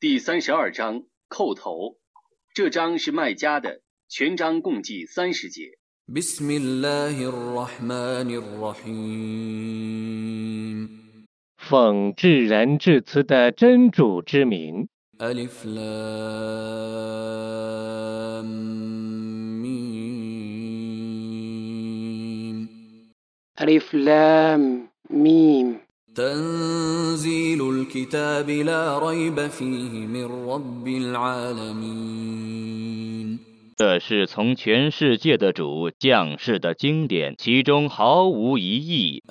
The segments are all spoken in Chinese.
第三十二章叩头。这章是卖家的，全章共计三十节。奉至仁至慈的真主之名。这是从全世界的主降世的经典，其中毫无疑义。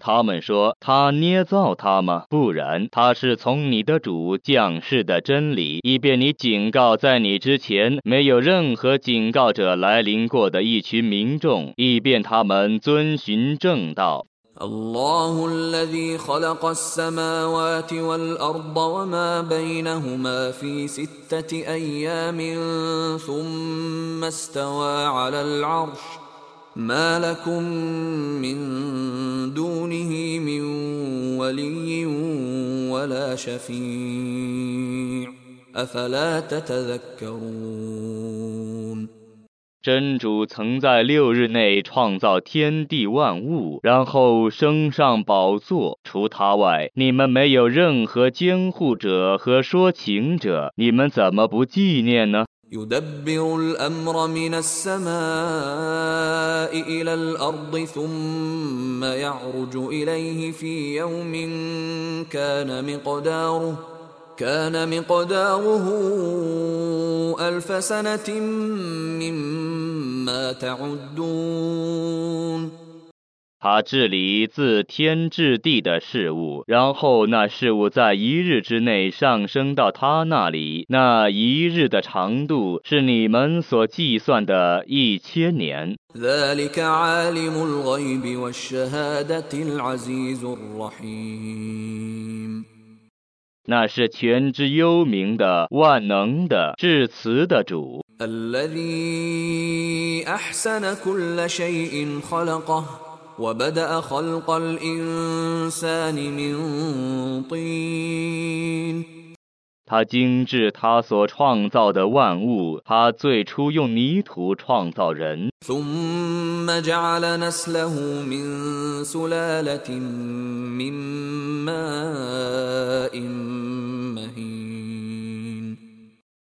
他们说他捏造他吗？不然，他是从你的主降世的真理，以便你警告在你之前没有任何警告者来临过的一群民众，以便他们遵循正道。الله الذي خلق السماوات والأرض وما بينهما في ستة أيام ثم استوى على العرش. ما لكم من دونه من ولي ولا شفيع. أفلا تتذكرون؟ 真主曾在六日内创造天地万物，然后升上宝座。除他外，你们没有任何监护者和说情者，你们怎么不纪念呢？他治理自天至地的事物，然后那事物在一日之内上升到他那里。那一日的长度是你们所计算的一千年。那是全知幽冥的万能的至慈的主。他精致他所创造的万物，他最初用泥土创造人。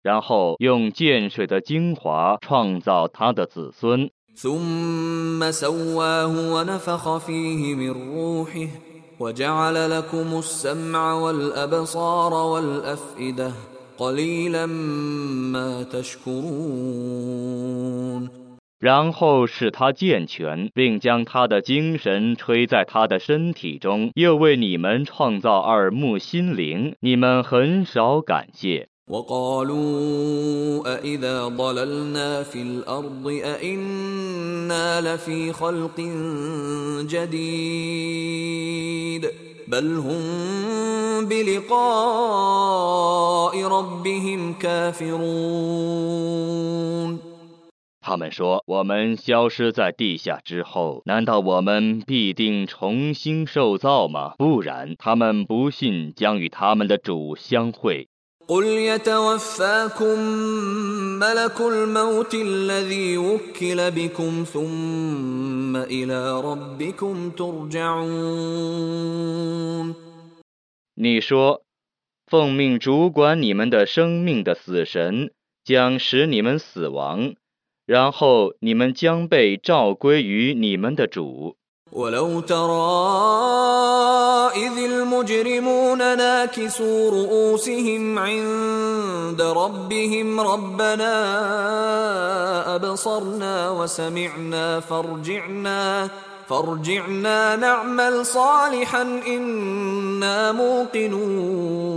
然后用涧水的精华创造他的子孙。然后使他健全，并将他的精神吹在他的身体中，又为你们创造耳目心灵，你们很少感谢。他们说：“我们消失在地下之后，难道我们必定重新受造吗？不然，他们不信将与他们的主相会。”你说，奉命主管你们的生命的死神将使你们死亡，然后你们将被召归于你们的主。ولو ترى إذ المجرمون ناكسوا رؤوسهم عند ربهم ربنا أبصرنا وسمعنا فارجعنا فارجعنا نعمل صالحا إنا موقنون.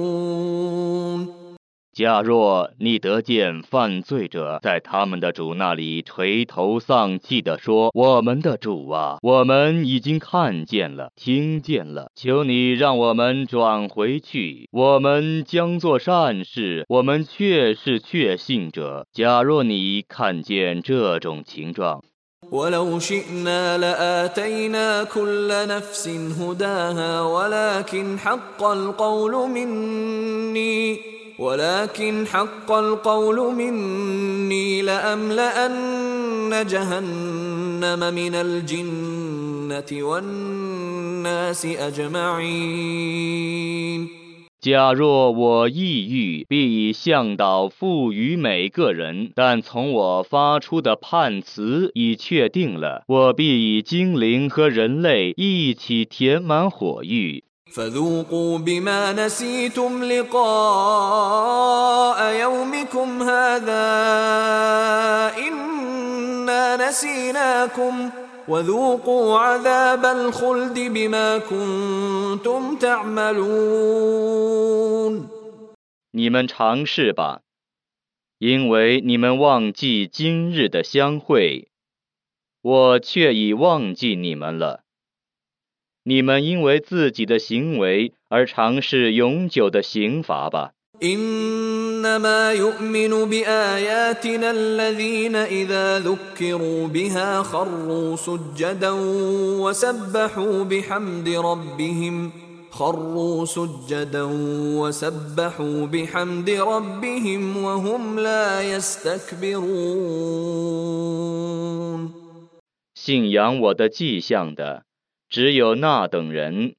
假若你得见犯罪者在他们的主那里垂头丧气地说：“我们的主啊，我们已经看见了，听见了，求你让我们转回去，我们将做善事，我们确是确信者。”假若你看见这种情状， ولو شئنا لآتينا كل نفس هداها ولكن حق القول مني ولكن حق القول مني لأملأن جهنم من الجنة والناس أجمعين 假若我意欲，必向导赋予每个人；但从我发出的判词已确定了，我必以精灵和人类一起填满火域。 فذوقوا بما نسيتم لقاء يومكم هذا إنا نسيناكم وذوقوا عذاب الخلد بما كنتم تعملون 你们尝试吧，因为你们忘记今日的相会，我却已忘记你们了。 你们因为自己的行为而尝试永久的刑罚吧。 إنما يؤمن بآياتنا الذين إذا ذكروا بها خروا سجدا وسبحوا بحمد ربهم خروا سجدا وسبحوا بحمد ربهم وهم لا يستكبرون 信仰我的迹象的， 只有那等人。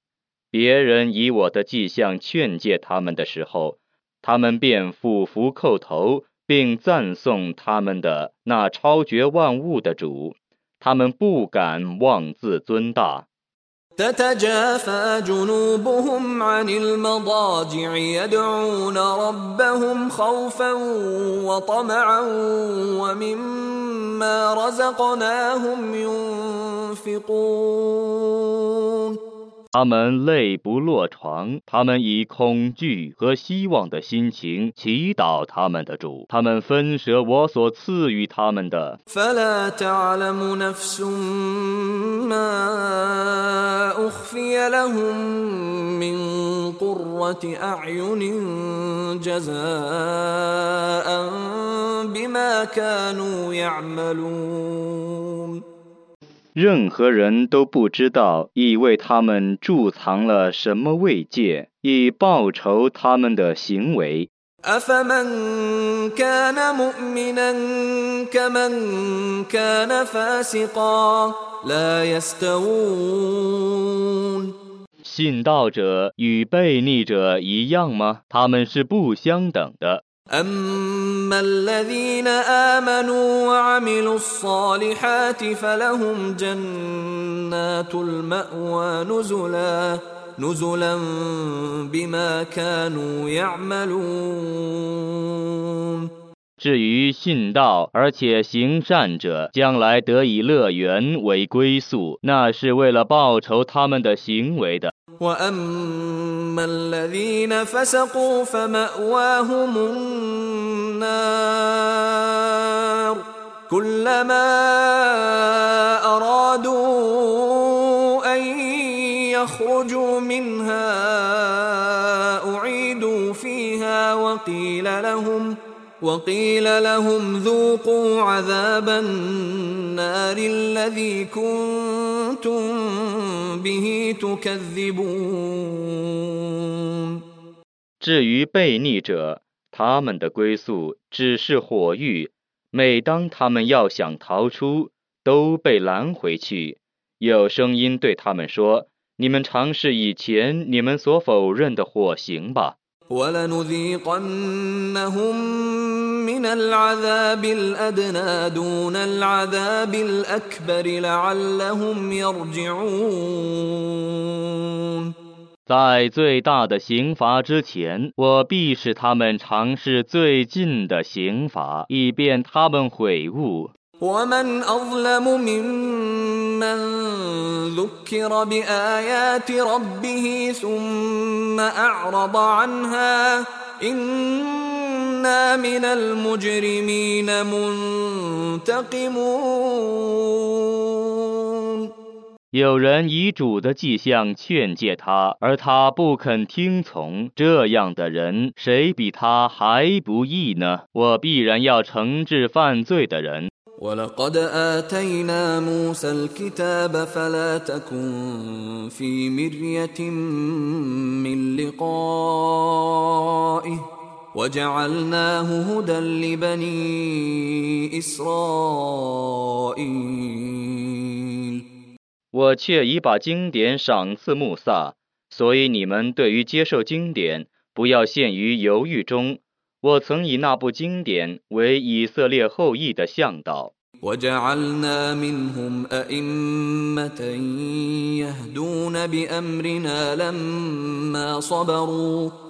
别人以我的迹象劝诫他们的时候，他们便俯伏叩头，并赞颂他们的那超绝万物的主。他们不敢妄自尊大。 تتجافى جنوبهم عن المضاجع يدعون ربهم خوفا وطمعا ومما رزقناهم ينفقون 他们泪不落床，他们以恐惧和希望的心情祈祷他们的主。他们分舍我所赐予他们的， قرة أعين جزاء بما كانوا يعملون 任何人都不知道已为他们贮藏了什么慰藉，以报酬他们的行为。 أفمن كان مؤمنا كمن كان فاسقا لا يستوون 信道者与悖逆者一样吗？他们是不相等的。 أما الذين آمنوا وعملوا الصالحات فلهم جنات المأوى نزلا نزلا بما كانوا يعملون 至于信道而且行善者，将来得以乐园为归宿，那是为了报酬他们的行为的。 وأما الذين فسقوا فمأواهم النار كلما أرادوا أن يخرجوا منها أعيدوا فيها وقيل لهم وقيل لهم ذوقوا عذاب النار الذي كنتم به تكذبون 至于悖逆者，他们的归宿只是火狱。每当他们要想逃出，都被拦回去。有声音对他们说：“你们尝试以前你们所否认的火刑吧。” ولنذيقنهم من العذاب الأدنى دون العذاب الأكبر لعلهم يرجعون 在最大的刑罚之前，我必使他们尝试最近的刑罚，以便他们悔悟。 ومن أظلم ممن ذكر بآيات ربه ثم أعرض عنها إنا إنا من المجرمين منتقمون 有人以主的迹象劝诫他，而他不肯听从，这样的人，谁比他还不义呢？我必然要惩治犯罪的人。 ولقد آتينا موسى الكتاب فلا تكن في مرية من لقائه وجعلناه هدى لبني إسرائيل 我却已把经典赏赐穆萨，所以你们对于接受经典，不要陷于犹豫中。我曾以那部经典为以色列后裔的向导。 وجعلنا منهم أئمة يهدون بأمرنا لما صبروا وكانوا بآياتنا يوقنون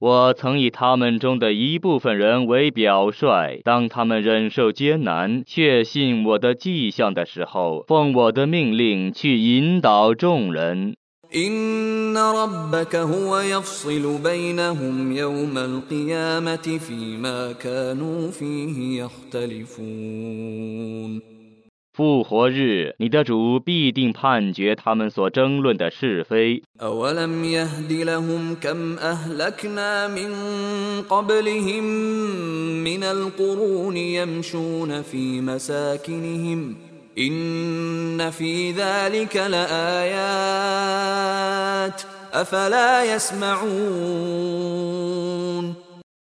我曾以他们中的一部分人为表率，当他们忍受艰难，确信我的迹象的时候，奉我的命令去引导众人。 إن ربك هو يفصل بينهم يوم القيامة فيما كانوا فيه يختلفون 复活日，你的主必定判决他们所争论的是非。 أولم يهد لهم كم أهلكنا من قبلهم من القرون يمشون في مساكنهم إن في ذلك لآيات أفلا يسمعون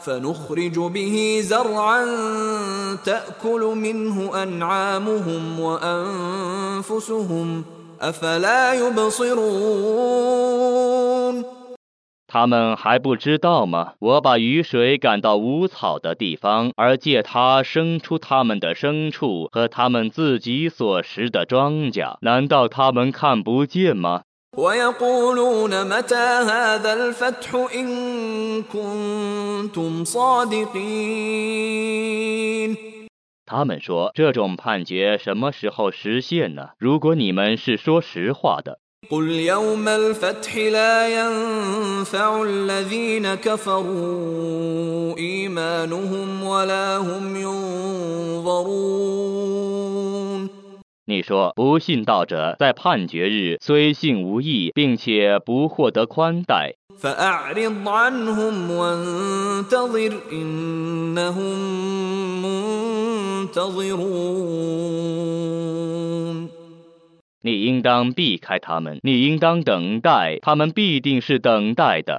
فنخرج به زرعا تأكل منه أنعامهم وأنفسهم أفلا يبصرون 他们还不知道吗？我把雨水赶到无草的地方，而借它生出他们的牲畜和他们自己所食的庄稼，难道他们看不见吗？ ويقولون متى هذا الفتح إن كنتم صادقين 他们说，这种判决什么时候实现呢？如果你们是说实话的， قل يوم الفتح لا ينفع الذين كفروا إيمانهم ولا هم ينظرون 你说不信道者在判决日虽信无益并且不获得宽待。你应当避开他们你应当等待他们必定是等待的。